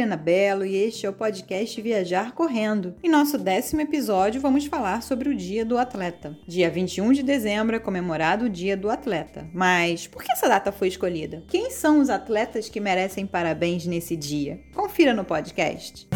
Helena Belo e este é o podcast Viajar Correndo. Em nosso décimo episódio, vamos falar sobre o Dia do Atleta. Dia 21 de dezembro é comemorado o Dia do Atleta. Mas por que essa data foi escolhida? Quem são os atletas que merecem parabéns nesse dia? Confira no podcast.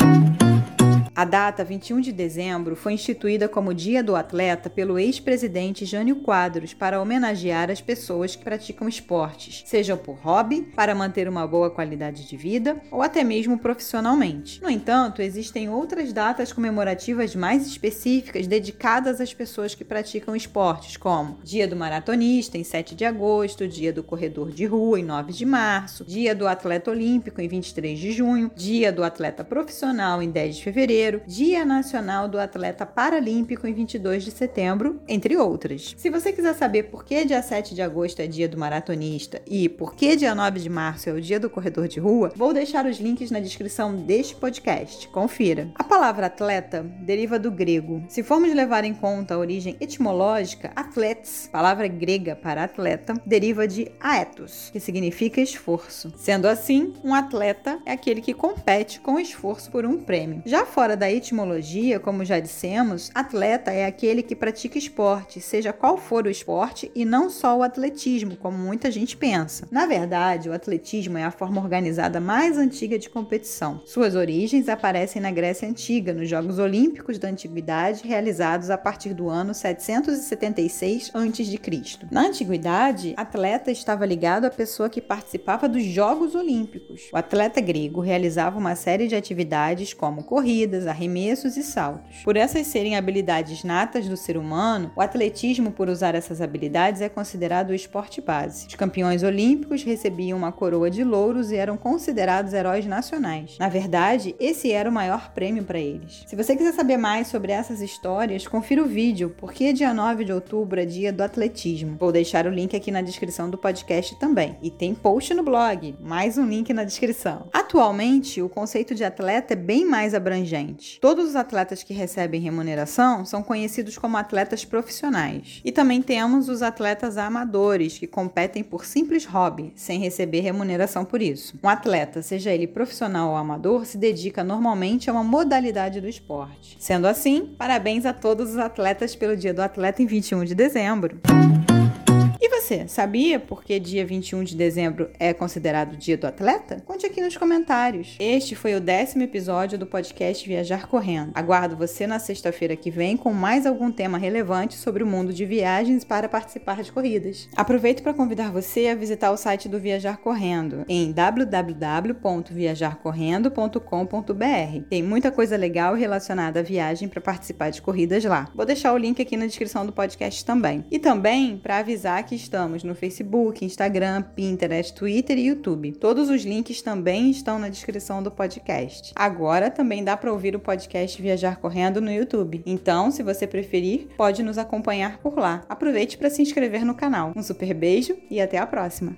A data 21 de dezembro foi instituída como Dia do Atleta pelo ex-presidente Jânio Quadros para homenagear as pessoas que praticam esportes, sejam por hobby, para manter uma boa qualidade de vida ou até mesmo profissionalmente. No entanto, existem outras datas comemorativas mais específicas dedicadas às pessoas que praticam esportes, como Dia do Maratonista em 7 de agosto, Dia do Corredor de Rua em 9 de março, Dia do Atleta Olímpico em 23 de junho, Dia do Atleta Profissional em 10 de fevereiro Dia Nacional do Atleta Paralímpico em 22 de setembro, entre outras. Se você quiser saber por que dia 7 de agosto é dia do maratonista e por que dia 9 de março é o dia do corredor de rua, vou deixar os links na descrição deste podcast. Confira. A palavra atleta deriva do grego. Se formos levar em conta a origem etimológica, atletes, palavra grega para atleta, deriva de aetos, que significa esforço. Sendo assim, um atleta é aquele que compete com esforço por um prêmio. Já fora fora da etimologia, como já dissemos, atleta é aquele que pratica esporte, seja qual for o esporte, e não só o atletismo, como muita gente pensa. Na verdade, o atletismo é a forma organizada mais antiga de competição. Suas origens aparecem na Grécia Antiga, nos Jogos Olímpicos da Antiguidade, realizados a partir do ano 776 a.C. Na Antiguidade, atleta estava ligado à pessoa que participava dos Jogos Olímpicos. O atleta grego realizava uma série de atividades como corridas, arremessos e saltos. Por essas serem habilidades natas do ser humano, o atletismo, por usar essas habilidades, é considerado o esporte base. Os campeões olímpicos recebiam uma coroa de louros e eram considerados heróis nacionais. Na verdade, esse era o maior prêmio para eles. Se você quiser saber mais sobre essas histórias, confira o vídeo, porque dia 9 de outubro é dia do atletismo. Vou deixar o link aqui na descrição do podcast também. E tem post no blog, mais um link na descrição. Atualmente, o conceito de atleta é bem mais abrangente Todos os atletas que recebem remuneração são conhecidos como atletas profissionais. E também temos os atletas amadores, que competem por simples hobby, sem receber remuneração por isso. Um atleta, seja ele profissional ou amador, se dedica normalmente a uma modalidade do esporte. Sendo assim, parabéns a todos os atletas pelo Dia do Atleta em 21 de dezembro. E você, sabia por que dia 21 de dezembro é considerado Dia do Atleta? Conte aqui nos comentários. Este foi o décimo episódio do podcast Viajar Correndo. Aguardo você na sexta-feira que vem com mais algum tema relevante sobre o mundo de viagens para participar de corridas. Aproveito para convidar você a visitar o site do Viajar Correndo em www.viajarcorrendo.com.br. Tem muita coisa legal relacionada à viagem para participar de corridas lá. Vou deixar o link aqui na descrição do podcast também. E também para avisar que estamos no Facebook, Instagram, Pinterest, Twitter e YouTube. Todos os links também estão na descrição do podcast. Agora também dá para ouvir o podcast Viajar Correndo no YouTube. Então, se você preferir, pode nos acompanhar por lá. Aproveite para se inscrever no canal. Um super beijo e até a próxima!